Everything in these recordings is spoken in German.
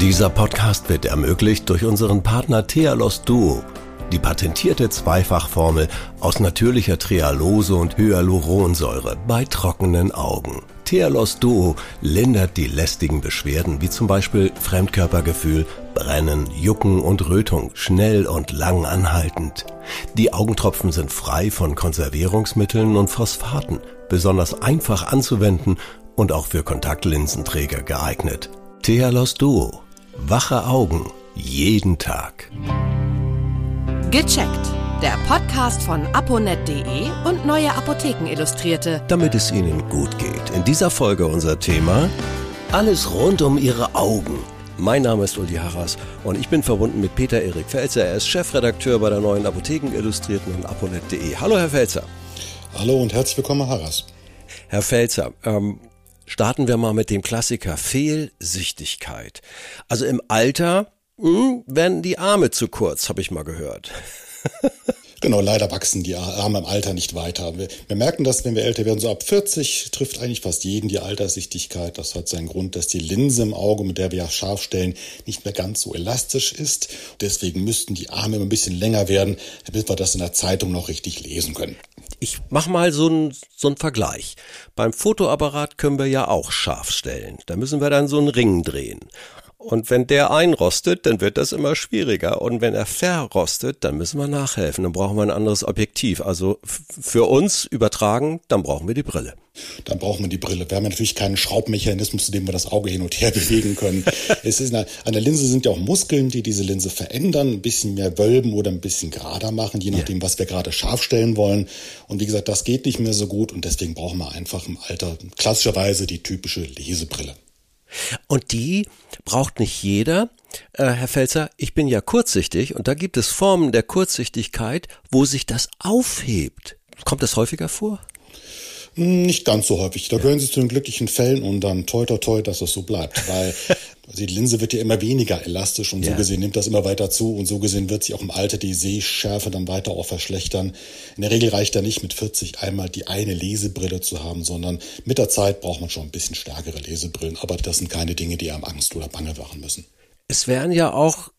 Dieser Podcast wird ermöglicht durch unseren Partner Thealos Duo. Die patentierte Zweifachformel aus natürlicher Trehalose und Hyaluronsäure bei trockenen Augen. Thealos Duo lindert die lästigen Beschwerden wie zum Beispiel Fremdkörpergefühl, Brennen, Jucken und Rötung schnell und lang anhaltend. Die Augentropfen sind frei von Konservierungsmitteln und Phosphaten, besonders einfach anzuwenden und auch für Kontaktlinsenträger geeignet. Thealos Duo. Wache Augen. Jeden Tag. Gecheckt. Der Podcast von aponet.de und Neue Apotheken Illustrierte. Damit es Ihnen gut geht. In dieser Folge unser Thema Alles rund um Ihre Augen. Mein Name ist Uli Harras und ich bin verbunden mit Peter Erik Felzer. Er ist Chefredakteur bei der Neuen Apotheken Illustrierten und aponet.de. Hallo, Herr Felzer. Hallo und herzlich willkommen, Herr Harras. Herr Felzer, ähm, starten wir mal mit dem Klassiker Fehlsichtigkeit. Also im Alter mh, hm, werden die Arme zu kurz, habe ich mal gehört. Genau, leider wachsen die Arme im Alter nicht weiter. Wir, wir, merken das, wenn wir älter werden. So ab 40 trifft eigentlich fast jeden die Alterssichtigkeit. Das hat seinen Grund, dass die Linse im Auge, mit der wir ja scharf stellen, nicht mehr ganz so elastisch ist. Deswegen müssten die Arme immer ein bisschen länger werden, damit wir das in der Zeitung noch richtig lesen können. Ich mach mal so einen so Vergleich. Beim Fotoapparat können wir ja auch scharf stellen. Da müssen wir dann so einen Ring drehen. Und wenn der einrostet, dann wird das immer schwieriger. Und wenn er verrostet, dann müssen wir nachhelfen. Dann brauchen wir ein anderes Objektiv. Also für uns übertragen, dann brauchen wir die Brille. Dann brauchen wir die Brille. Wir haben natürlich keinen Schraubmechanismus, zu dem wir das Auge hin und her bewegen können. es ist eine, an der Linse sind ja auch Muskeln, die diese Linse verändern, ein bisschen mehr wölben oder ein bisschen gerader machen, je nachdem, ja. was wir gerade scharf stellen wollen. Und wie gesagt, das geht nicht mehr so gut und deswegen brauchen wir einfach im Alter klassischerweise die typische Lesebrille. Und die braucht nicht jeder. Äh, Herr Felzer, ich bin ja kurzsichtig und da gibt es Formen der Kurzsichtigkeit, wo sich das aufhebt. Kommt das häufiger vor? Nicht ganz so häufig. Da gehören sie zu den glücklichen Fällen und dann toi toi toi, dass das so bleibt. Weil die Linse wird ja immer weniger elastisch und ja. so gesehen nimmt das immer weiter zu und so gesehen wird sich auch im Alter die Sehschärfe dann weiter auch verschlechtern. In der Regel reicht ja nicht mit 40 einmal die eine Lesebrille zu haben, sondern mit der Zeit braucht man schon ein bisschen stärkere Lesebrillen. Aber das sind keine Dinge, die einem Angst oder Bange machen müssen. Es wären ja auch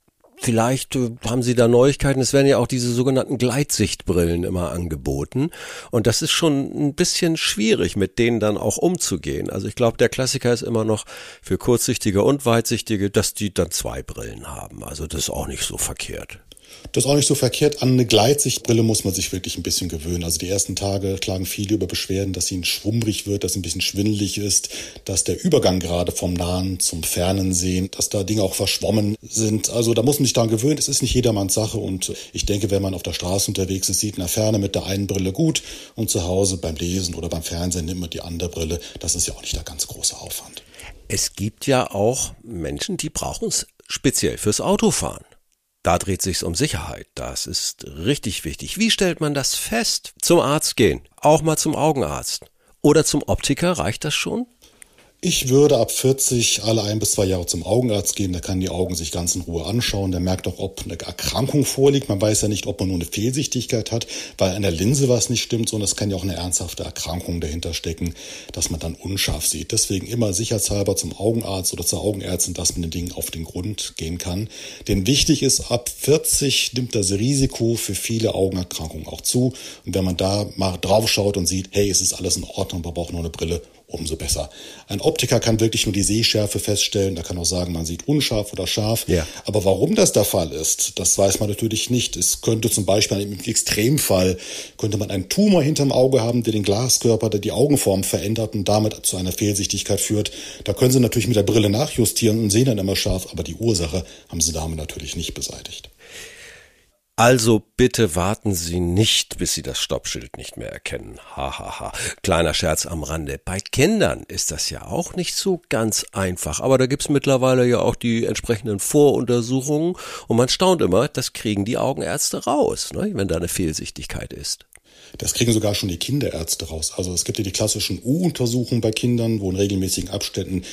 Vielleicht äh, haben Sie da Neuigkeiten. Es werden ja auch diese sogenannten Gleitsichtbrillen immer angeboten. Und das ist schon ein bisschen schwierig, mit denen dann auch umzugehen. Also ich glaube, der Klassiker ist immer noch für Kurzsichtige und Weitsichtige, dass die dann zwei Brillen haben. Also das ist auch nicht so verkehrt. Das ist auch nicht so verkehrt. An eine Gleitsichtbrille muss man sich wirklich ein bisschen gewöhnen. Also die ersten Tage klagen viele über Beschwerden, dass ihnen schwummrig wird, dass es ein bisschen schwindelig ist, dass der Übergang gerade vom Nahen zum Fernen sehen, dass da Dinge auch verschwommen sind. Also da muss man sich daran gewöhnen. Es ist nicht jedermanns Sache und ich denke, wenn man auf der Straße unterwegs ist, sieht in der Ferne mit der einen Brille gut und zu Hause beim Lesen oder beim Fernsehen nimmt man die andere Brille. Das ist ja auch nicht der ganz große Aufwand. Es gibt ja auch Menschen, die brauchen es speziell fürs Autofahren. Da dreht sich's um Sicherheit. Das ist richtig wichtig. Wie stellt man das fest? Zum Arzt gehen. Auch mal zum Augenarzt. Oder zum Optiker reicht das schon? Ich würde ab 40 alle ein bis zwei Jahre zum Augenarzt gehen. Der kann die Augen sich ganz in Ruhe anschauen. Der merkt auch, ob eine Erkrankung vorliegt. Man weiß ja nicht, ob man nur eine Fehlsichtigkeit hat, weil an der Linse was nicht stimmt, sondern es kann ja auch eine ernsthafte Erkrankung dahinter stecken, dass man dann unscharf sieht. Deswegen immer sicherheitshalber zum Augenarzt oder zur Augenärztin, dass man den Dingen auf den Grund gehen kann. Denn wichtig ist, ab 40 nimmt das Risiko für viele Augenerkrankungen auch zu. Und wenn man da mal drauf schaut und sieht, hey, es ist alles in Ordnung, man braucht nur eine Brille, umso besser. Ein Optiker kann wirklich nur die Sehschärfe feststellen. Da kann auch sagen, man sieht unscharf oder scharf. Ja. Aber warum das der Fall ist, das weiß man natürlich nicht. Es könnte zum Beispiel im Extremfall könnte man einen Tumor hinterm Auge haben, der den Glaskörper, der die Augenform verändert und damit zu einer Fehlsichtigkeit führt. Da können Sie natürlich mit der Brille nachjustieren und sehen dann immer scharf, aber die Ursache haben Sie damit natürlich nicht beseitigt. Also bitte warten Sie nicht, bis Sie das Stoppschild nicht mehr erkennen. Hahaha. Ha, ha. Kleiner Scherz am Rande. Bei Kindern ist das ja auch nicht so ganz einfach. Aber da gibt's mittlerweile ja auch die entsprechenden Voruntersuchungen. Und man staunt immer, das kriegen die Augenärzte raus, ne, wenn da eine Fehlsichtigkeit ist. Das kriegen sogar schon die Kinderärzte raus. Also es gibt ja die klassischen U-Untersuchungen bei Kindern, wo in regelmäßigen Abständen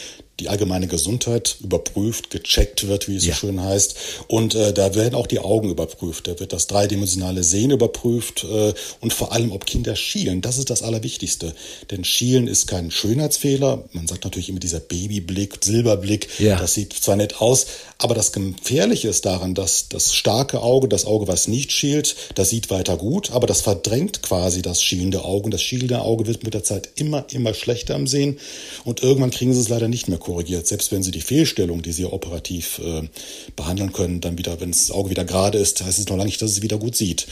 die allgemeine Gesundheit überprüft, gecheckt wird, wie es ja. so schön heißt. Und äh, da werden auch die Augen überprüft. Da wird das dreidimensionale Sehen überprüft äh, und vor allem, ob Kinder schielen. Das ist das Allerwichtigste. Denn Schielen ist kein Schönheitsfehler. Man sagt natürlich immer dieser Babyblick, Silberblick. Ja. Das sieht zwar nett aus, aber das Gefährliche ist daran, dass das starke Auge, das Auge, was nicht schielt, das sieht weiter gut, aber das verdrängt quasi das schielende Auge. Und das schielende Auge wird mit der Zeit immer, immer schlechter am Sehen. Und irgendwann kriegen sie es leider nicht mehr korrigiert. Selbst wenn sie die Fehlstellung, die sie operativ äh, behandeln können, dann wieder, wenn das Auge wieder gerade ist, heißt es noch lange nicht, dass es wieder gut sieht.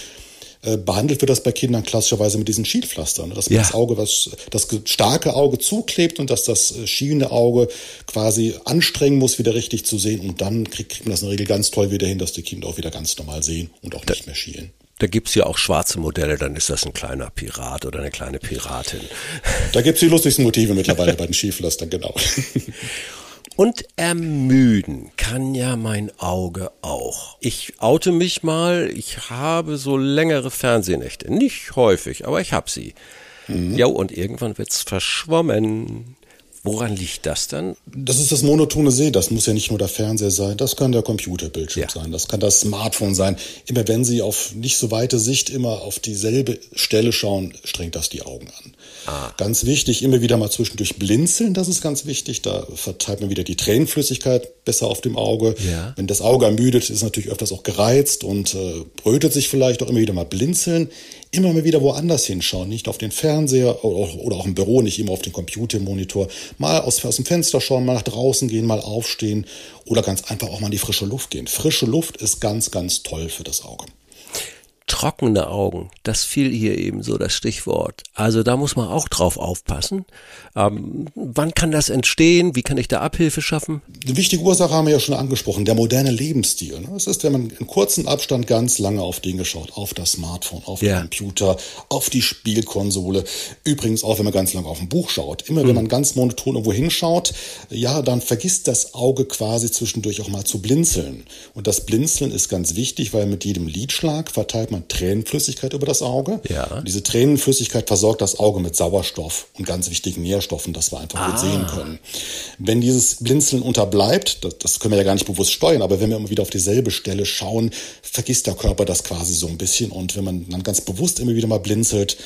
Äh, behandelt wird das bei Kindern klassischerweise mit diesen Schielpflastern, dass ja. das Auge, was das starke Auge zuklebt und dass das äh, schielende Auge quasi anstrengen muss, wieder richtig zu sehen und dann kriegt, kriegt man das in der Regel ganz toll wieder hin, dass die Kinder auch wieder ganz normal sehen und auch nicht mehr schielen. Da gibt's ja auch schwarze Modelle, dann ist das ein kleiner Pirat oder eine kleine Piratin. Da gibt's die lustigsten Motive mittlerweile bei den Schieflastern, genau. Und ermüden kann ja mein Auge auch. Ich oute mich mal, ich habe so längere Fernsehnächte. Nicht häufig, aber ich habe sie. Mhm. Ja, und irgendwann wird's verschwommen. Woran liegt das dann? Das ist das monotone Sehen. Das muss ja nicht nur der Fernseher sein. Das kann der Computerbildschirm ja. sein. Das kann das Smartphone sein. Immer wenn Sie auf nicht so weite Sicht immer auf dieselbe Stelle schauen, strengt das die Augen an. Ah. Ganz wichtig, immer wieder mal zwischendurch blinzeln, das ist ganz wichtig. Da verteilt man wieder die Tränenflüssigkeit besser auf dem Auge. Ja. Wenn das Auge ermüdet, ist natürlich öfters auch gereizt und äh, brötet sich vielleicht auch immer wieder mal blinzeln. Immer mal wieder woanders hinschauen, nicht auf den Fernseher oder, oder auch im Büro, nicht immer auf den Computermonitor. Mal aus, aus dem Fenster schauen, mal nach draußen gehen, mal aufstehen oder ganz einfach auch mal in die frische Luft gehen. Frische Luft ist ganz, ganz toll für das Auge trockene Augen, das fiel hier eben so das Stichwort. Also da muss man auch drauf aufpassen. Ähm, wann kann das entstehen? Wie kann ich da Abhilfe schaffen? Die wichtige Ursache haben wir ja schon angesprochen, der moderne Lebensstil. Es ist, wenn man in kurzen Abstand ganz lange auf Dinge schaut, auf das Smartphone, auf ja. den Computer, auf die Spielkonsole. Übrigens auch, wenn man ganz lange auf ein Buch schaut. Immer, mhm. wenn man ganz monoton irgendwo hinschaut, ja, dann vergisst das Auge quasi zwischendurch auch mal zu blinzeln. Und das Blinzeln ist ganz wichtig, weil mit jedem Lidschlag verteilt man Tränenflüssigkeit über das Auge. Ja. Und diese Tränenflüssigkeit versorgt das Auge mit Sauerstoff und ganz wichtigen Nährstoffen, dass wir einfach ah. gut sehen können. Wenn dieses Blinzeln unterbleibt, das, das können wir ja gar nicht bewusst steuern, aber wenn wir immer wieder auf dieselbe Stelle schauen, vergisst der Körper das quasi so ein bisschen. Und wenn man dann ganz bewusst immer wieder mal blinzelt,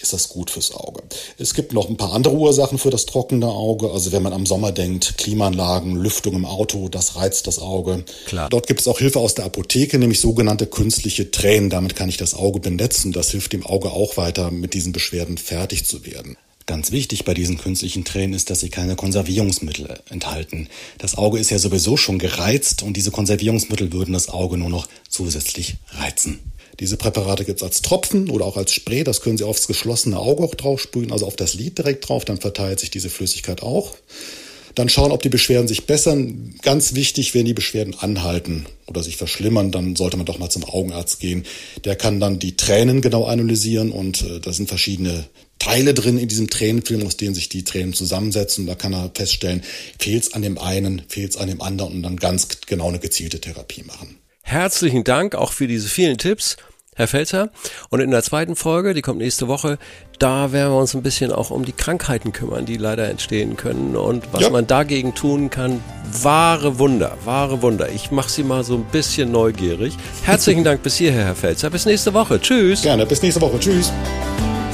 ist das gut fürs Auge. Es gibt noch ein paar andere Ursachen für das trockene Auge. Also wenn man am Sommer denkt, Klimaanlagen, Lüftung im Auto, das reizt das Auge. Klar. Dort gibt es auch Hilfe aus der Apotheke, nämlich sogenannte künstliche Tränen. Damit kann ich das Auge benetzen. Das hilft dem Auge auch weiter, mit diesen Beschwerden fertig zu werden. Ganz wichtig bei diesen künstlichen Tränen ist, dass sie keine Konservierungsmittel enthalten. Das Auge ist ja sowieso schon gereizt und diese Konservierungsmittel würden das Auge nur noch zusätzlich reizen. Diese Präparate gibt es als Tropfen oder auch als Spray. Das können Sie aufs geschlossene Auge auch drauf sprühen, also auf das Lid direkt drauf. Dann verteilt sich diese Flüssigkeit auch. Dann schauen, ob die Beschwerden sich bessern. Ganz wichtig, wenn die Beschwerden anhalten oder sich verschlimmern, dann sollte man doch mal zum Augenarzt gehen. Der kann dann die Tränen genau analysieren und äh, da sind verschiedene Teile drin in diesem Tränenfilm, aus denen sich die Tränen zusammensetzen. Da kann er feststellen, fehlt es an dem einen, fehlt es an dem anderen und dann ganz genau eine gezielte Therapie machen. Herzlichen Dank auch für diese vielen Tipps. Herr Felzer. Und in der zweiten Folge, die kommt nächste Woche, da werden wir uns ein bisschen auch um die Krankheiten kümmern, die leider entstehen können und was ja. man dagegen tun kann. Wahre Wunder, wahre Wunder. Ich mache Sie mal so ein bisschen neugierig. Herzlichen Dank bis hierher, Herr Felzer. Bis nächste Woche. Tschüss. Gerne, bis nächste Woche. Tschüss.